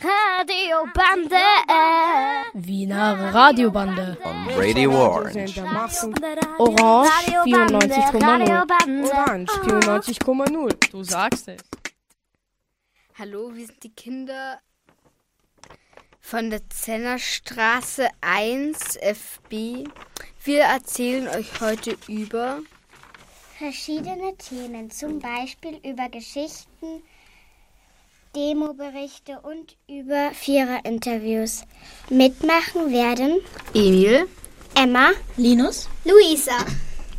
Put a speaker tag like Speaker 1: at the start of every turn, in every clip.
Speaker 1: Radiobande.
Speaker 2: Wiener Radiobande.
Speaker 3: On Radio Orange.
Speaker 2: Orange 94,0.
Speaker 4: Orange 94,0.
Speaker 2: Du sagst es.
Speaker 1: Hallo, wir sind die Kinder von der Zennerstraße 1 FB. Wir erzählen euch heute über
Speaker 5: verschiedene Themen, zum Beispiel über Geschichten, Demoberichte und über Vierer-Interviews. Mitmachen werden
Speaker 1: Emil,
Speaker 5: Emma,
Speaker 6: Linus,
Speaker 5: Luisa,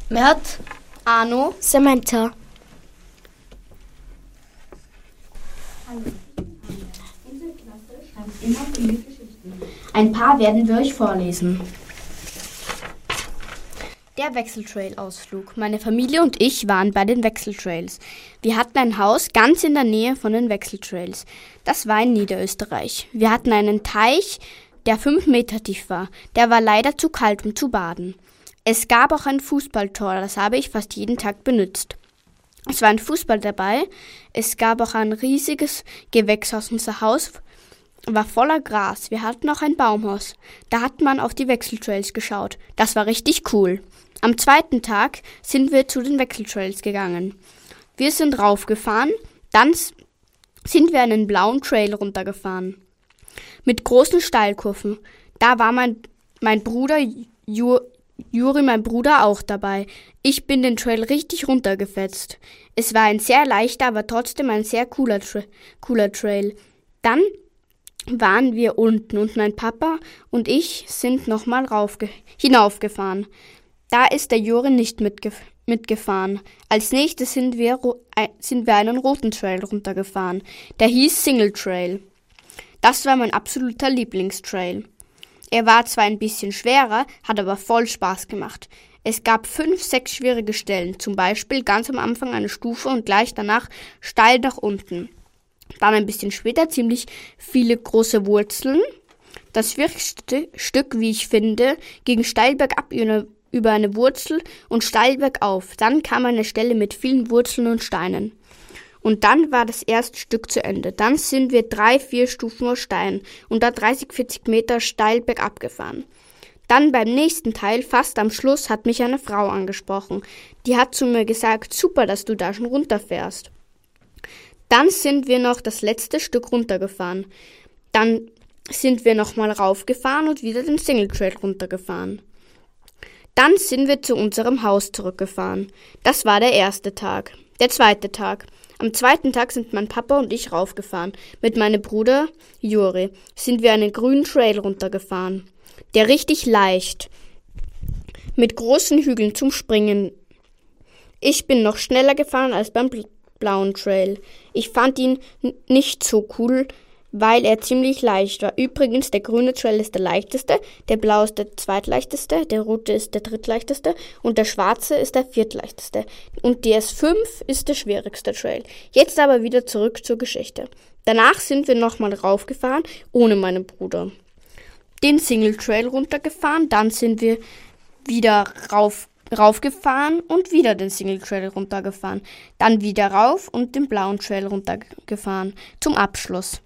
Speaker 6: Mert,
Speaker 1: Arno,
Speaker 5: Samantha.
Speaker 6: Ein paar werden wir euch vorlesen.
Speaker 1: Der Wechseltrail-Ausflug. Meine Familie und ich waren bei den Wechseltrails. Wir hatten ein Haus ganz in der Nähe von den Wechseltrails. Das war in Niederösterreich. Wir hatten einen Teich, der fünf Meter tief war. Der war leider zu kalt, um zu baden. Es gab auch ein Fußballtor, das habe ich fast jeden Tag benutzt. Es war ein Fußball dabei. Es gab auch ein riesiges Gewächshaus. Unser Haus war voller Gras. Wir hatten auch ein Baumhaus. Da hat man auf die Wechseltrails geschaut. Das war richtig cool. Am zweiten Tag sind wir zu den Wechseltrails gegangen. Wir sind raufgefahren, dann sind wir einen blauen Trail runtergefahren. Mit großen Steilkurven. Da war mein, mein Bruder Ju, Juri, mein Bruder, auch dabei. Ich bin den Trail richtig runtergefetzt. Es war ein sehr leichter, aber trotzdem ein sehr cooler, Tra cooler Trail. Dann waren wir unten und mein Papa und ich sind nochmal hinaufgefahren. Da ist der Juri nicht mitgef mitgefahren. Als nächstes sind wir, sind wir einen roten Trail runtergefahren. Der hieß Single Trail. Das war mein absoluter Lieblingstrail. Er war zwar ein bisschen schwerer, hat aber voll Spaß gemacht. Es gab fünf, sechs schwierige Stellen, zum Beispiel ganz am Anfang eine Stufe und gleich danach steil nach unten. Dann ein bisschen später ziemlich viele große Wurzeln. Das schwierigste Stück, wie ich finde, ging steil bergab über eine Wurzel und steil bergauf. Dann kam eine Stelle mit vielen Wurzeln und Steinen. Und dann war das erste Stück zu Ende. Dann sind wir drei, vier Stufen aus Stein und da 30, 40 Meter steil bergab gefahren. Dann beim nächsten Teil, fast am Schluss, hat mich eine Frau angesprochen. Die hat zu mir gesagt, super, dass du da schon runterfährst. Dann sind wir noch das letzte Stück runtergefahren. Dann sind wir nochmal raufgefahren und wieder den Single Trail runtergefahren. Dann sind wir zu unserem Haus zurückgefahren. Das war der erste Tag. Der zweite Tag. Am zweiten Tag sind mein Papa und ich raufgefahren. Mit meinem Bruder Juri sind wir einen grünen Trail runtergefahren. Der richtig leicht. Mit großen Hügeln zum Springen. Ich bin noch schneller gefahren als beim blauen Trail. Ich fand ihn nicht so cool, weil er ziemlich leicht war. Übrigens, der grüne Trail ist der leichteste, der blaue ist der zweitleichteste, der rote ist der drittleichteste und der schwarze ist der viertleichteste. Und die S5 ist der schwierigste Trail. Jetzt aber wieder zurück zur Geschichte. Danach sind wir nochmal raufgefahren, ohne meinen Bruder. Den Single Trail runtergefahren, dann sind wir wieder rauf, raufgefahren und wieder den Single Trail runtergefahren. Dann wieder rauf und den blauen Trail runtergefahren. Zum Abschluss.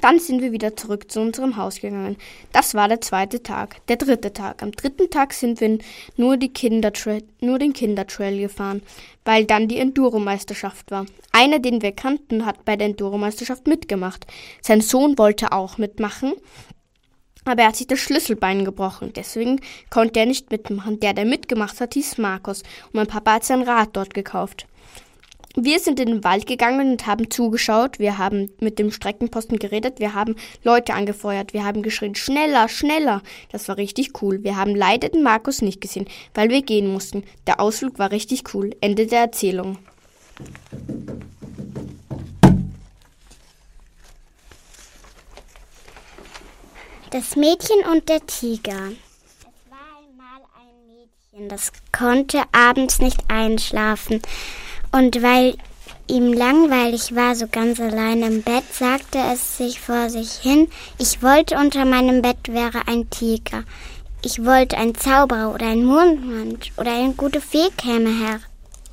Speaker 1: Dann sind wir wieder zurück zu unserem Haus gegangen. Das war der zweite Tag. Der dritte Tag. Am dritten Tag sind wir nur, nur den Kindertrail gefahren, weil dann die Enduro-Meisterschaft war. Einer, den wir kannten, hat bei der Enduro-Meisterschaft mitgemacht. Sein Sohn wollte auch mitmachen, aber er hat sich das Schlüsselbein gebrochen. Deswegen konnte er nicht mitmachen. Der, der mitgemacht hat, hieß Markus. Und mein Papa hat sein Rad dort gekauft. Wir sind in den Wald gegangen und haben zugeschaut. Wir haben mit dem Streckenposten geredet. Wir haben Leute angefeuert. Wir haben geschrien, schneller, schneller. Das war richtig cool. Wir haben leider den Markus nicht gesehen, weil wir gehen mussten. Der Ausflug war richtig cool. Ende der Erzählung.
Speaker 5: Das Mädchen und der Tiger. Es war einmal ein Mädchen, das konnte abends nicht einschlafen. Und weil ihm langweilig war, so ganz allein im Bett, sagte es sich vor sich hin, ich wollte unter meinem Bett wäre ein Tiger. Ich wollte ein Zauberer oder ein Mondmann oder eine gute Fee käme her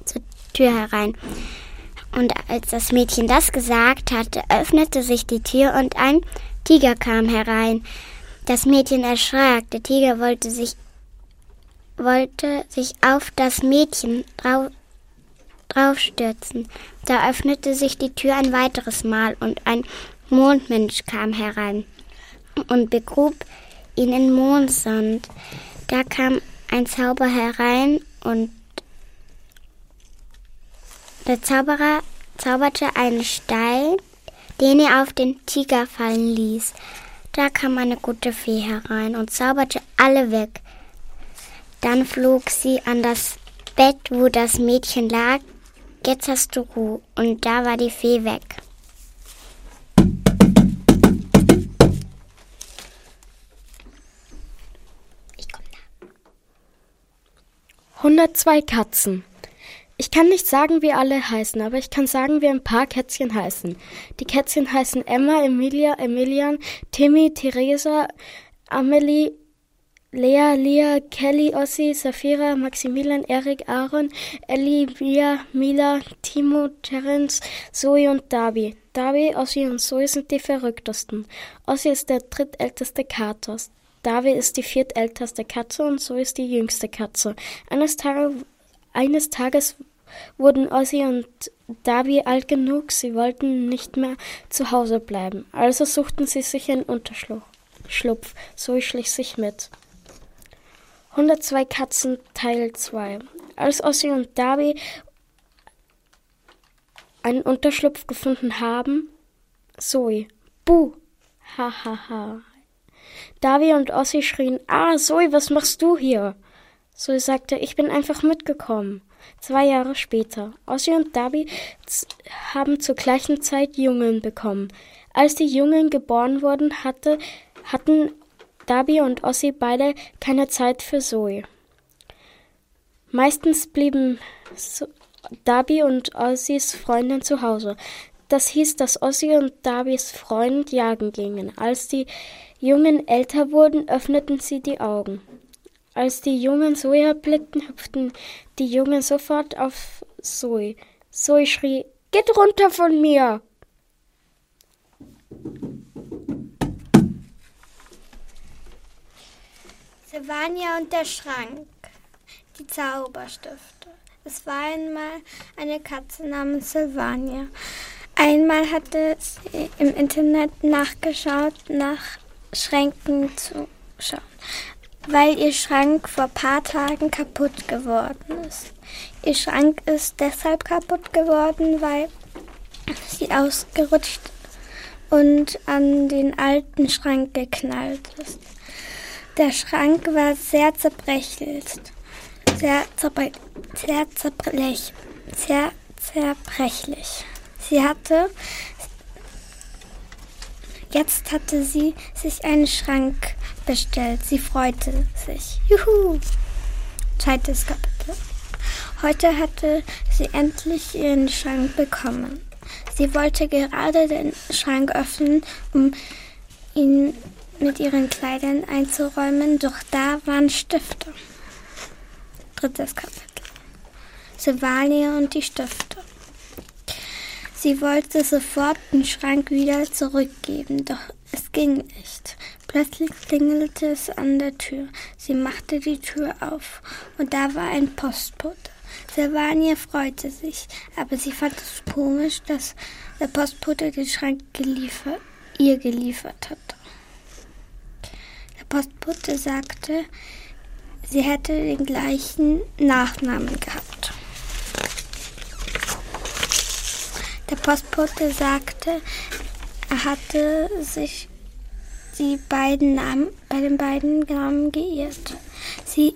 Speaker 5: zur Tür herein. Und als das Mädchen das gesagt hatte, öffnete sich die Tür und ein Tiger kam herein. Das Mädchen erschrak. Der Tiger wollte sich, wollte sich auf das Mädchen drau draufstürzen. Da öffnete sich die Tür ein weiteres Mal und ein Mondmensch kam herein und begrub ihn in Mondsand. Da kam ein Zauber herein und der Zauberer zauberte einen Stein, den er auf den Tiger fallen ließ. Da kam eine gute Fee herein und zauberte alle weg. Dann flog sie an das Bett, wo das Mädchen lag. Jetzt hast du Ruhe. Und da war die Fee weg.
Speaker 2: Ich komm da. 102 Katzen. Ich kann nicht sagen, wie alle heißen, aber ich kann sagen, wie ein paar Kätzchen heißen. Die Kätzchen heißen Emma, Emilia, Emilian, Timmy, Theresa, Amelie, Lea, Lia, Kelly, Ossi, Safira, Maximilian, Erik, Aaron, Ellie, Mia, Mila, Timo, Terence, Zoe und Darby. Darby, Ossi und Zoe sind die verrücktesten. Ossi ist der drittälteste Kater. Darby ist die viertälteste Katze und Zoe ist die jüngste Katze. Eines, Tage, eines Tages wurden Ossi und Darby alt genug, sie wollten nicht mehr zu Hause bleiben. Also suchten sie sich einen Unterschlupf. Zoe schlich sich mit. 102 Katzen Teil 2 Als Ossi und Darby einen Unterschlupf gefunden haben, Zoe, Buh, hahaha. Ha, ha. Darby und Ossi schrien, ah, Zoe, was machst du hier? Zoe sagte, ich bin einfach mitgekommen. Zwei Jahre später. Ossi und Darby haben zur gleichen Zeit Jungen bekommen. Als die Jungen geboren wurden, hatte, hatten Darby und Ossi beide keine Zeit für Zoe. Meistens blieben Darby und Ossis Freundin zu Hause. Das hieß, dass Ossi und Darbys Freund jagen gingen. Als die Jungen älter wurden, öffneten sie die Augen. Als die Jungen Zoe erblickten, hüpften die Jungen sofort auf Zoe. Zoe schrie, Geht runter von mir!
Speaker 3: Silvania und der Schrank. Die Zauberstifte. Es war einmal eine Katze namens Silvania. Einmal hatte sie im Internet nachgeschaut, nach Schränken zu schauen weil ihr Schrank vor paar Tagen kaputt geworden ist. Ihr Schrank ist deshalb kaputt geworden, weil sie ausgerutscht und an den alten Schrank geknallt ist. Der Schrank war sehr zerbrechlich, sehr, zerbre sehr zerbrechlich, sehr zerbrechlich. Sie hatte Jetzt hatte sie sich einen Schrank bestellt. Sie freute sich. Juhu! Zweites Kapitel. Heute hatte sie endlich ihren Schrank bekommen. Sie wollte gerade den Schrank öffnen, um ihn mit ihren Kleidern einzuräumen, doch da waren Stifte. Drittes Kapitel. Silvania und die Stifte. Sie wollte sofort den Schrank wieder zurückgeben, doch es ging nicht. Plötzlich klingelte es an der Tür. Sie machte die Tür auf und da war ein Postbote. Silvania freute sich, aber sie fand es komisch, dass der Postbote den Schrank geliefert, ihr geliefert hatte. Der Postbote sagte, sie hätte den gleichen Nachnamen gehabt. Der Postbote sagte, er hatte sich die beiden Namen, bei den beiden Namen geirrt. Sie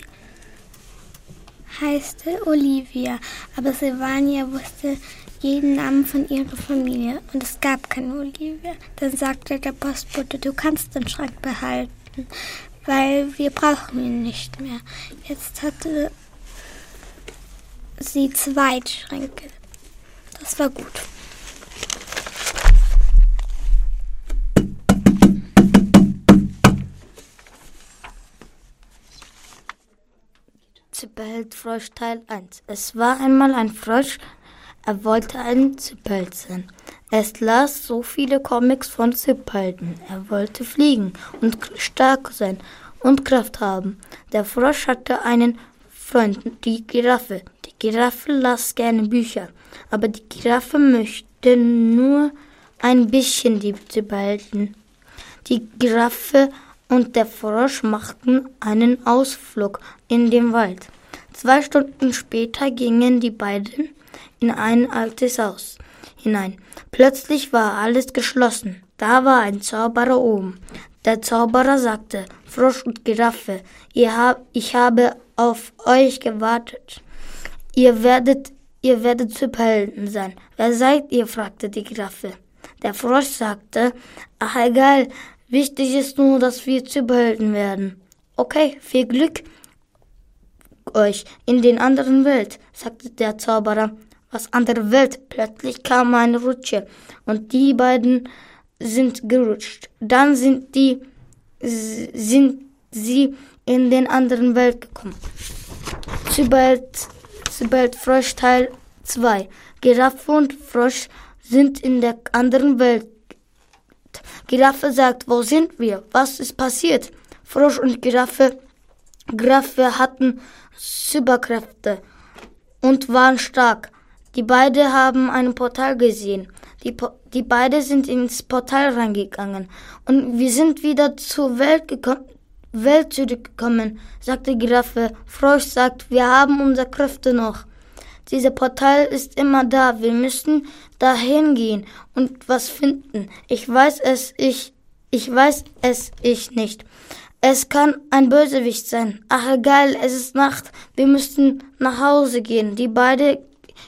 Speaker 3: heißte Olivia, aber Silvania wusste jeden Namen von ihrer Familie und es gab keine Olivia. Dann sagte der Postbote, du kannst den Schrank behalten, weil wir brauchen ihn nicht mehr. Jetzt hatte sie zwei Schränke. Das war gut.
Speaker 7: Zipperheld Frosch Teil 1. Es war einmal ein Frosch, Er wollte ein Superheld sein. Es las so viele Comics von Superhelden. Er wollte fliegen und stark sein und Kraft haben. Der Frosch hatte einen Freund, die Giraffe. Die Giraffe las gerne Bücher, aber die Giraffe möchte nur ein bisschen die Superhelden. Die Giraffe und der Frosch machten einen Ausflug in den Wald. Zwei Stunden später gingen die beiden in ein altes Haus hinein. Plötzlich war alles geschlossen. Da war ein Zauberer oben. Der Zauberer sagte, Frosch und Giraffe, ihr hab, ich habe auf euch gewartet. Ihr werdet, ihr werdet Superhelden sein. Wer seid ihr? fragte die Giraffe. Der Frosch sagte, ach egal, wichtig ist nur, dass wir Superhelden werden. Okay, viel Glück euch in den anderen Welt, sagte der Zauberer. Was andere Welt? Plötzlich kam eine Rutsche und die beiden sind gerutscht. Dann sind die sind sie in den anderen Welt gekommen. Superheld, Superheld Frosch Teil 2. Giraffe und Frosch sind in der anderen Welt. Giraffe sagt, wo sind wir? Was ist passiert? Frosch und Giraffe, Giraffe hatten Superkräfte und waren stark. Die beiden haben ein Portal gesehen. Die, po die beiden sind ins Portal reingegangen. Und wir sind wieder zur Welt, Welt zurückgekommen, sagte Giraffe. Frosch sagt, wir haben unsere Kräfte noch. Dieser Portal ist immer da. Wir müssen dahin gehen und was finden. Ich weiß es, ich, ich weiß es, ich nicht. Es kann ein Bösewicht sein. Ach egal, es ist Nacht. Wir müssen nach Hause gehen. Die beiden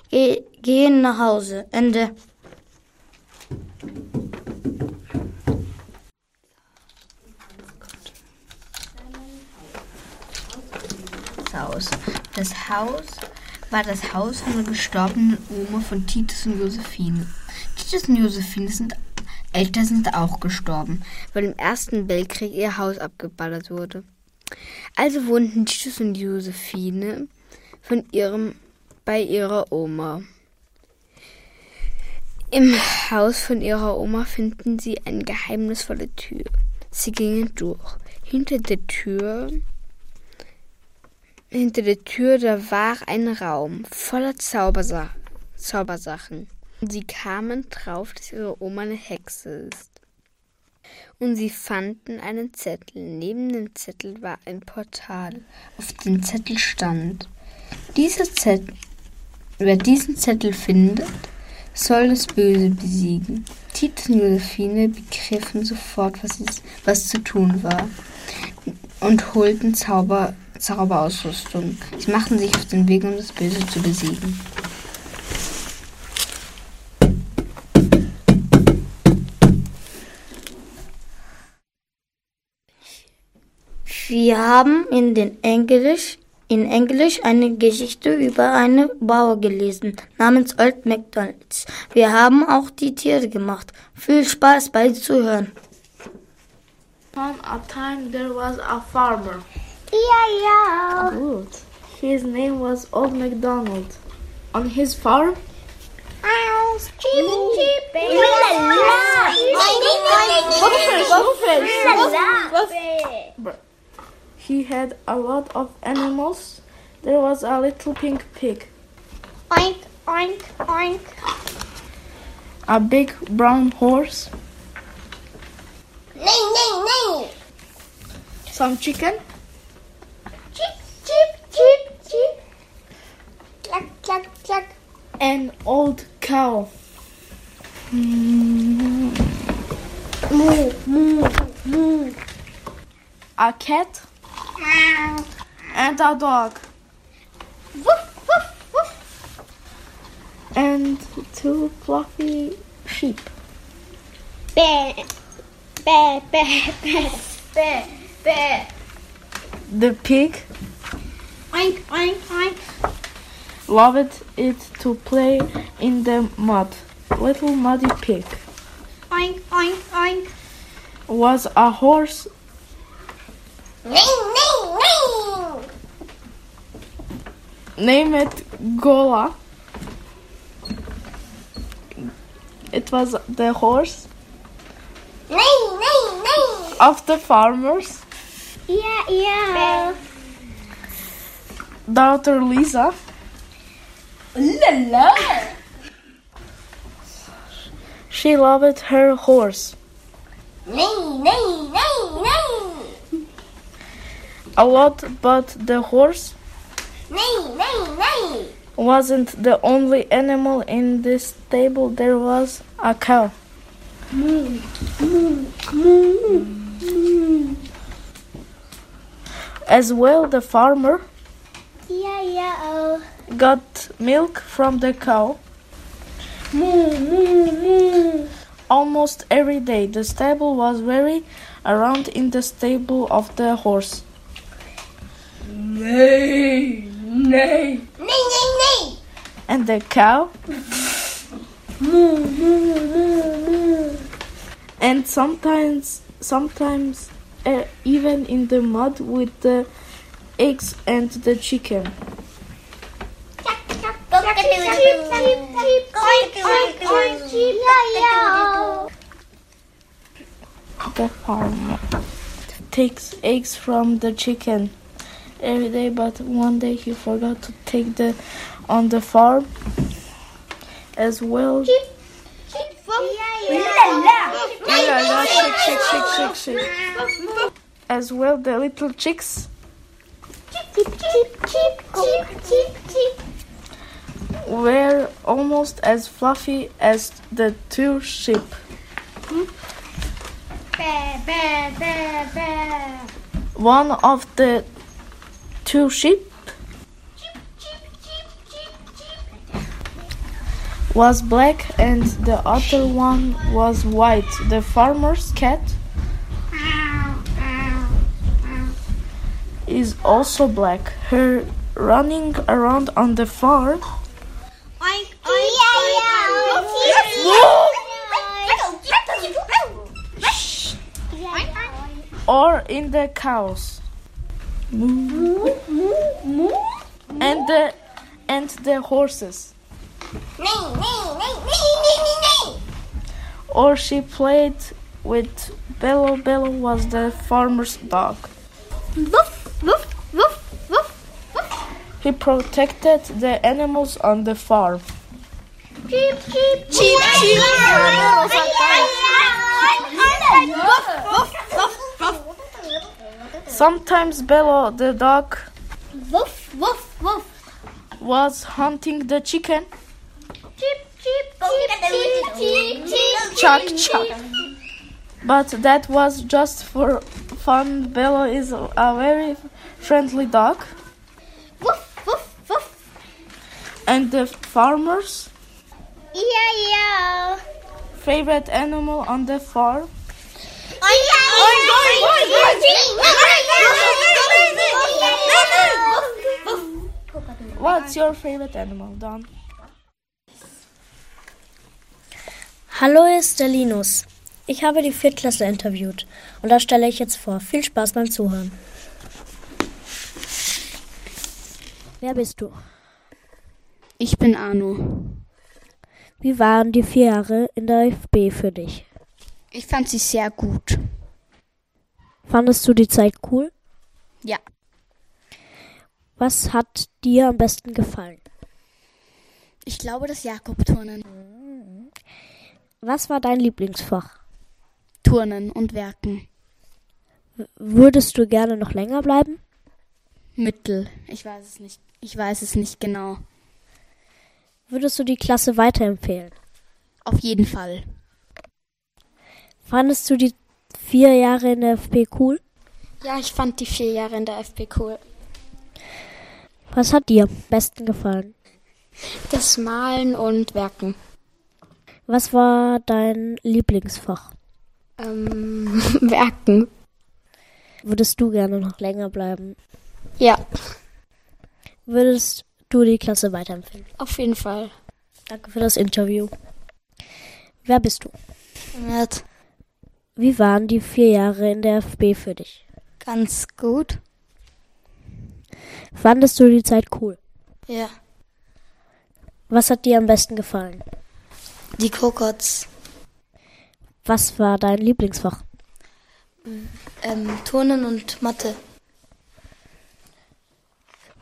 Speaker 7: ge gehen nach Hause. Ende.
Speaker 8: Haus. Das Haus war das Haus von der gestorbenen Oma von Titus und Josephine. Titus und Josephine sind Eltern sind auch gestorben, weil im Ersten Weltkrieg ihr Haus abgeballert wurde. Also wohnten Titus und Josephine von ihrem, bei ihrer Oma. Im Haus von ihrer Oma finden sie eine geheimnisvolle Tür. Sie gingen durch. Hinter der Tür hinter der Tür, da war ein Raum voller Zaubersa Zaubersachen. Sie kamen drauf, dass ihre Oma eine Hexe ist. Und sie fanden einen Zettel. Neben dem Zettel war ein Portal. Auf dem Zettel stand, dieser Zettel, wer diesen Zettel findet, soll das Böse besiegen. Titus und Josephine begriffen sofort, was, es, was zu tun war und holten Zauber Zauberausrüstung. Sie machten sich auf den Weg, um das Böse zu besiegen.
Speaker 7: Wir haben in den Englisch in Englisch eine Geschichte über eine Bauer gelesen namens Old MacDonalds. Wir haben auch die Tiere gemacht. Viel Spaß bei Zuhören.
Speaker 9: Upon a time there was a farmer.
Speaker 10: Yeah,
Speaker 9: Good. His name was Old MacDonald. On his farm, he had a lot of animals. There was a little pink pig,
Speaker 10: Oink, oink, oink.
Speaker 9: a big brown horse,
Speaker 10: Nein, nein, nein.
Speaker 9: some chicken,
Speaker 10: Chip, chip, chip, chip. Klack, klack, klack.
Speaker 9: an old cow.
Speaker 10: Moo, moo, moo.
Speaker 9: a cat. And our dog,
Speaker 10: Woof, woof, woof.
Speaker 9: and two fluffy sheep.
Speaker 10: Bäh, bäh. Bäh, bäh.
Speaker 9: The pig
Speaker 10: Oink, oink, oink.
Speaker 9: loved it to play in the mud. Little muddy pig
Speaker 10: Oink, oink, oink.
Speaker 9: was a horse
Speaker 10: Ning, name
Speaker 9: it Gola. It was the horse
Speaker 5: nee, nee, nee.
Speaker 9: of the farmers.
Speaker 5: Yeah, yeah.
Speaker 9: Daughter Lisa. Lala. She loved her horse.
Speaker 5: Nee, nee, nee, nee.
Speaker 9: A lot, but the horse wasn't the only animal in this stable. There was a cow. As well, the farmer
Speaker 5: Ja, ja,
Speaker 9: got milk from the cow almost every day. The stable was very around in the stable of the horse.
Speaker 5: Nein, nein, nein.
Speaker 9: And the cow and sometimes sometimes uh, even in the mud with the eggs and the chicken. The farmer takes eggs from the chicken every day, but one day he forgot to take the on the farm as well. Yeah, shake, shake, shake, shake, shake. As well, the little chicks were almost as fluffy as the two sheep. One of the two sheep was black and the other one was white. The farmer's cat is also black. Her running around on the farm or in the cows. And the and the horses. Or she played with Bello. Bello was the farmer's dog. He protected the animals on the farm. Sometimes Bello the dog woof, woof, woof. was hunting the chicken. Chuck, chuck. But that was just for fun. Bello is a very friendly dog. Woof, woof, woof. And the farmer's Yeah, yeah. favorite animal on the farm What's your favorite animal, Don?
Speaker 11: Hallo, hier ist der Linus. Ich habe die Viertklässler interviewt und das stelle ich jetzt vor. Viel Spaß beim Zuhören. Wer bist du?
Speaker 1: Ich bin Arno.
Speaker 11: Wie waren die vier Jahre in der FB für dich?
Speaker 1: Ich fand sie sehr gut.
Speaker 11: Fandest du die Zeit cool?
Speaker 1: Ja.
Speaker 11: Was hat dir am besten gefallen?
Speaker 1: Ich glaube, das Jakob-Turnen.
Speaker 11: Was war dein Lieblingsfach?
Speaker 1: Turnen und Werken.
Speaker 11: Würdest du gerne noch länger bleiben?
Speaker 1: Mittel. Ich weiß es nicht. Ich weiß es nicht genau.
Speaker 11: Würdest du die Klasse weiterempfehlen?
Speaker 1: Auf jeden Fall.
Speaker 11: Fandest du die vier Jahre in der FB cool?
Speaker 8: Ja, ich fand die vier Jahre in der FB cool.
Speaker 11: Was hat dir am besten gefallen?
Speaker 8: Das Malen und Werken.
Speaker 11: Was war dein Lieblingsfach?
Speaker 8: Ähm, Werken.
Speaker 11: Würdest du gerne noch länger bleiben?
Speaker 8: Ja,
Speaker 11: Würdest du die Klasse weiterempfehlen?
Speaker 8: auf jeden Fall.
Speaker 11: Danke für das Interview. Wer bist du?
Speaker 8: Nett.
Speaker 11: Wie waren die vier Jahre in der FB für dich?
Speaker 8: Ganz gut.
Speaker 11: Fandest du die Zeit cool?
Speaker 8: Ja.
Speaker 11: Was hat dir am besten gefallen?
Speaker 7: Die Kokots.
Speaker 11: Was war dein Lieblingsfach?
Speaker 7: Ähm, Turnen und Mathe.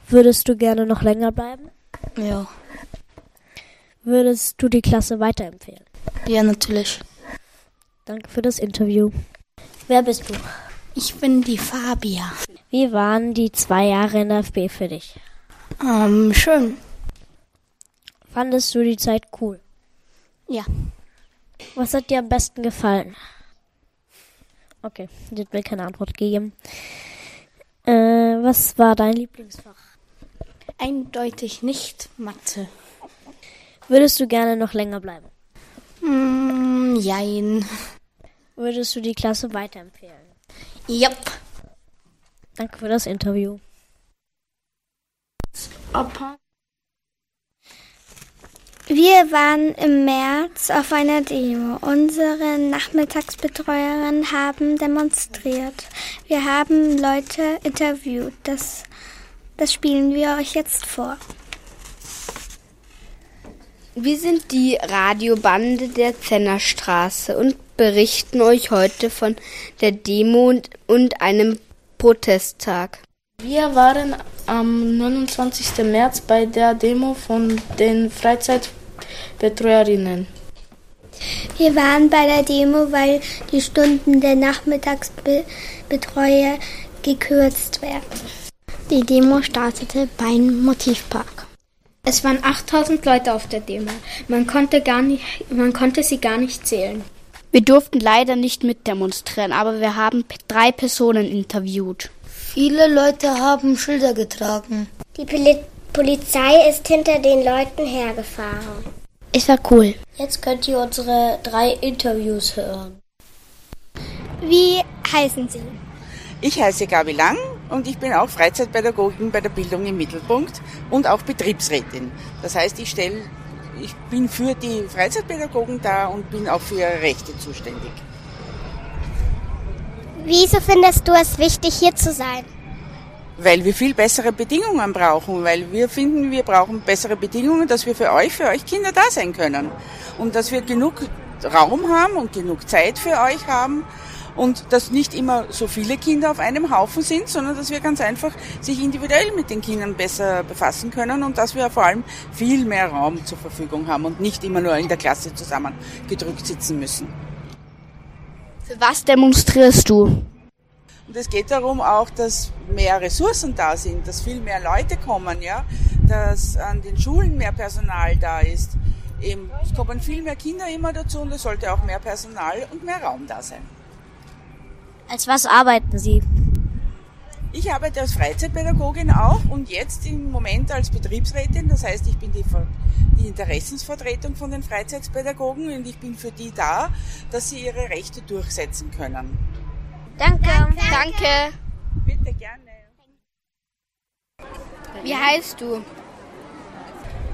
Speaker 11: Würdest du gerne noch länger bleiben?
Speaker 7: Ja.
Speaker 11: Würdest du die Klasse weiterempfehlen?
Speaker 7: Ja, natürlich.
Speaker 11: Danke für das Interview. Wer bist du?
Speaker 8: Ich bin die Fabia.
Speaker 11: Wie waren die zwei Jahre in der FB für dich?
Speaker 8: Ähm, schön.
Speaker 11: Fandest du die Zeit cool?
Speaker 8: Ja.
Speaker 11: Was hat dir am besten gefallen? Okay, hat mir keine Antwort gegeben. Äh, was war dein Lieblingsfach?
Speaker 8: Eindeutig nicht Mathe.
Speaker 11: Würdest du gerne noch länger bleiben?
Speaker 8: Mm, jein.
Speaker 11: Würdest du die Klasse weiterempfehlen?
Speaker 8: Yep.
Speaker 11: Danke für das Interview.
Speaker 8: Opa.
Speaker 3: Wir waren im März auf einer Demo. Unsere Nachmittagsbetreuerinnen haben demonstriert. Wir haben Leute interviewt. Das, das spielen wir euch jetzt vor.
Speaker 1: Wir sind die Radiobande der Zennerstraße und berichten euch heute von der Demo und, einem Protesttag.
Speaker 9: Wir waren am 29. März bei der Demo von den Freizeitbetreuerinnen.
Speaker 3: Wir waren bei der Demo, weil die Stunden der Nachmittagsbetreuer gekürzt werden.
Speaker 5: Die Demo startete beim Motivpark.
Speaker 6: Es waren 8000 Leute auf der Demo. Man konnte, gar nicht, man konnte sie gar nicht zählen.
Speaker 1: Wir durften leider nicht mitdemonstrieren, aber wir haben drei Personen interviewt.
Speaker 7: Viele Leute haben Schilder getragen.
Speaker 5: Die Poli Polizei ist hinter den Leuten hergefahren.
Speaker 8: Es war cool.
Speaker 11: Jetzt könnt ihr unsere drei Interviews hören.
Speaker 3: Wie heißen Sie?
Speaker 12: Ich heiße Gabi Lang und ich bin auch Freizeitpädagogin bei der Bildung im Mittelpunkt und auch Betriebsrätin. Das heißt, ich stelle, ich bin für die Freizeitpädagogen da und bin auch für ihre Rechte zuständig.
Speaker 5: Wieso findest du es wichtig, hier zu sein?
Speaker 12: Weil wir viel bessere Bedingungen brauchen, weil wir finden, wir brauchen bessere Bedingungen, dass wir für euch, für euch Kinder da sein können. Und dass wir genug Raum haben und genug Zeit für euch haben und dass nicht immer so viele Kinder auf einem Haufen sind, sondern dass wir ganz einfach sich individuell mit den Kindern besser befassen können und dass wir vor allem viel mehr Raum zur Verfügung haben und nicht immer nur in der Klasse zusammengedrückt sitzen müssen.
Speaker 1: Für was demonstrierst du?
Speaker 12: Und es geht darum auch, dass mehr Ressourcen da sind, dass viel mehr Leute kommen, ja, dass an den Schulen mehr Personal da ist. Eben, es kommen viel mehr Kinder immer dazu und es sollte auch mehr Personal und mehr Raum da sein.
Speaker 11: Als was arbeiten Sie?
Speaker 12: Ich arbeite als Freizeitpädagogin auch und jetzt im Moment als Betriebsrätin. Das heißt, ich bin die, die Interessensvertretung von den Freizeitpädagogen und ich bin für die da, dass sie ihre Rechte durchsetzen können.
Speaker 5: Danke.
Speaker 1: Danke. Danke.
Speaker 12: Bitte gerne.
Speaker 1: Wie heißt du?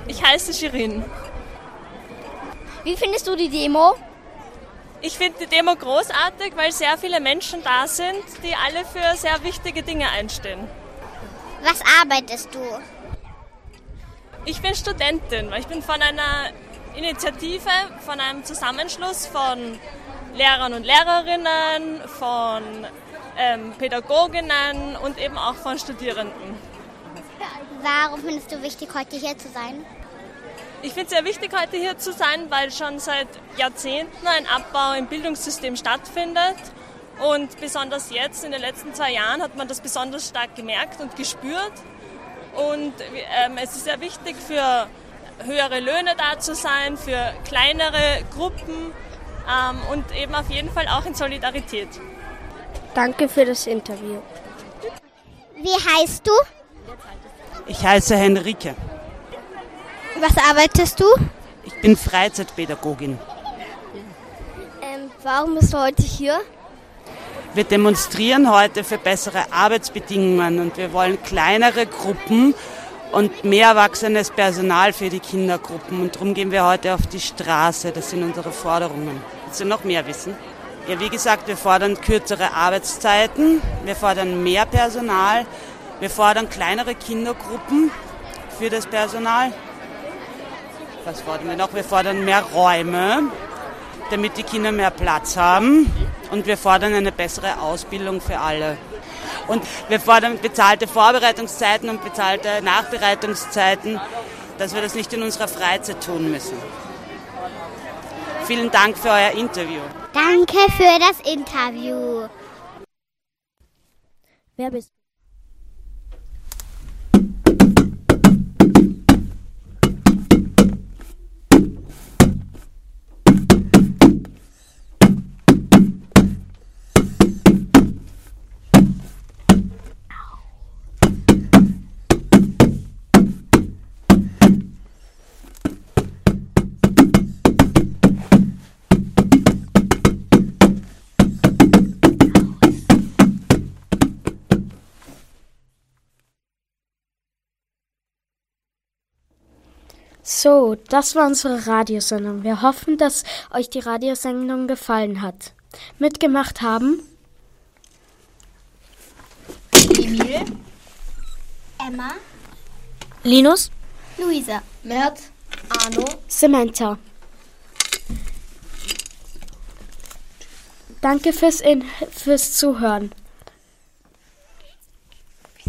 Speaker 13: Ich heiße Shirin.
Speaker 1: Wie findest du die Demo?
Speaker 13: Ich finde die Demo großartig, weil sehr viele Menschen da sind, die alle für sehr wichtige Dinge einstehen.
Speaker 5: Was arbeitest du?
Speaker 13: Ich bin Studentin. Ich bin von einer Initiative, von einem Zusammenschluss von Lehrern und Lehrerinnen, von ähm, Pädagoginnen und eben auch von Studierenden.
Speaker 5: Warum findest du wichtig, heute hier zu sein?
Speaker 13: Ich finde es sehr wichtig, heute hier zu sein, weil schon seit Jahrzehnten ein Abbau im Bildungssystem stattfindet. Und besonders jetzt, in den letzten zwei Jahren, hat man das besonders stark gemerkt und gespürt. Und ähm, es ist sehr wichtig, für höhere Löhne da zu sein, für kleinere Gruppen ähm, und eben auf jeden Fall auch in Solidarität.
Speaker 11: Danke für das Interview.
Speaker 5: Wie heißt du?
Speaker 14: Ich heiße Henrike.
Speaker 3: Was arbeitest du?
Speaker 14: Ich bin Freizeitpädagogin.
Speaker 1: Ähm, warum bist du heute hier?
Speaker 14: Wir demonstrieren heute für bessere Arbeitsbedingungen und wir wollen kleinere Gruppen und mehr erwachsenes Personal für die Kindergruppen. Und darum gehen wir heute auf die Straße. Das sind unsere Forderungen. Willst du noch mehr wissen? Ja, wie gesagt, wir fordern kürzere Arbeitszeiten, wir fordern mehr Personal, wir fordern kleinere Kindergruppen für das Personal Was fordern wir noch? Wir fordern mehr Räume, damit die Kinder mehr Platz haben. Und wir fordern eine bessere Ausbildung für alle. Und wir fordern bezahlte Vorbereitungszeiten und bezahlte Nachbereitungszeiten, dass wir das nicht in unserer Freizeit tun müssen. Vielen Dank für euer Interview.
Speaker 5: Danke für das Interview.
Speaker 11: Wer bist So, das war unsere Radiosendung. Wir hoffen, dass euch die Radiosendung gefallen hat. Mitgemacht haben
Speaker 8: Emil, Emma,
Speaker 11: Linus,
Speaker 8: Luisa, Mert, Arno,
Speaker 2: Samantha. Danke fürs, In fürs Zuhören.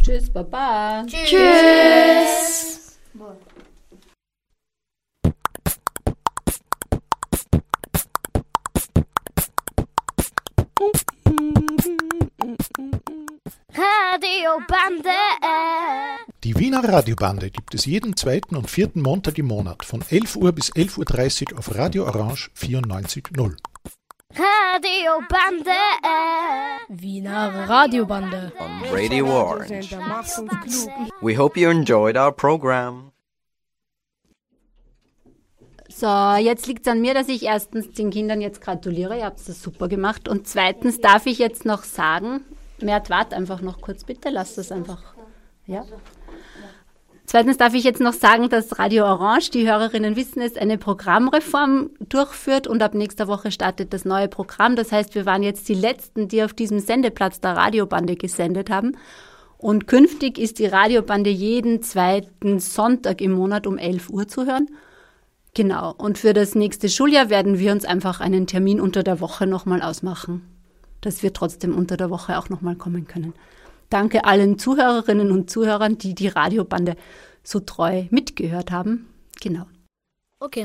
Speaker 15: Tschüss, Baba.
Speaker 8: Tschüss.
Speaker 2: Tschüss.
Speaker 5: Radiobande.
Speaker 16: Die Wiener Radiobande gibt es jeden zweiten und vierten Montag im Monat von 11 Uhr bis 11.30 Uhr auf Radio Orange 94.0.
Speaker 5: Radiobande.
Speaker 15: Wiener Radiobande.
Speaker 17: on Radio Orange. We hope you enjoyed our program.
Speaker 18: So, jetzt liegt es an mir, dass ich erstens den Kindern jetzt gratuliere. Ihr habt das super gemacht. Und zweitens darf ich jetzt noch sagen, Mert, wart einfach noch kurz, bitte, lasst das einfach. Ja. Zweitens darf ich jetzt noch sagen, dass Radio Orange, die Hörerinnen wissen es, eine Programmreform durchführt und ab nächster Woche startet das neue Programm. Das heißt, wir waren jetzt die Letzten, die auf diesem Sendeplatz der Radiobande gesendet haben. Und künftig ist die Radiobande jeden zweiten Sonntag im Monat um 11 Uhr zu hören. Genau. Und für das nächste Schuljahr werden wir uns einfach einen Termin unter der Woche nochmal ausmachen, dass wir trotzdem unter der Woche auch nochmal kommen können. Danke allen Zuhörerinnen und Zuhörern, die die Radiobande so treu mitgehört haben. Genau.
Speaker 11: Okay.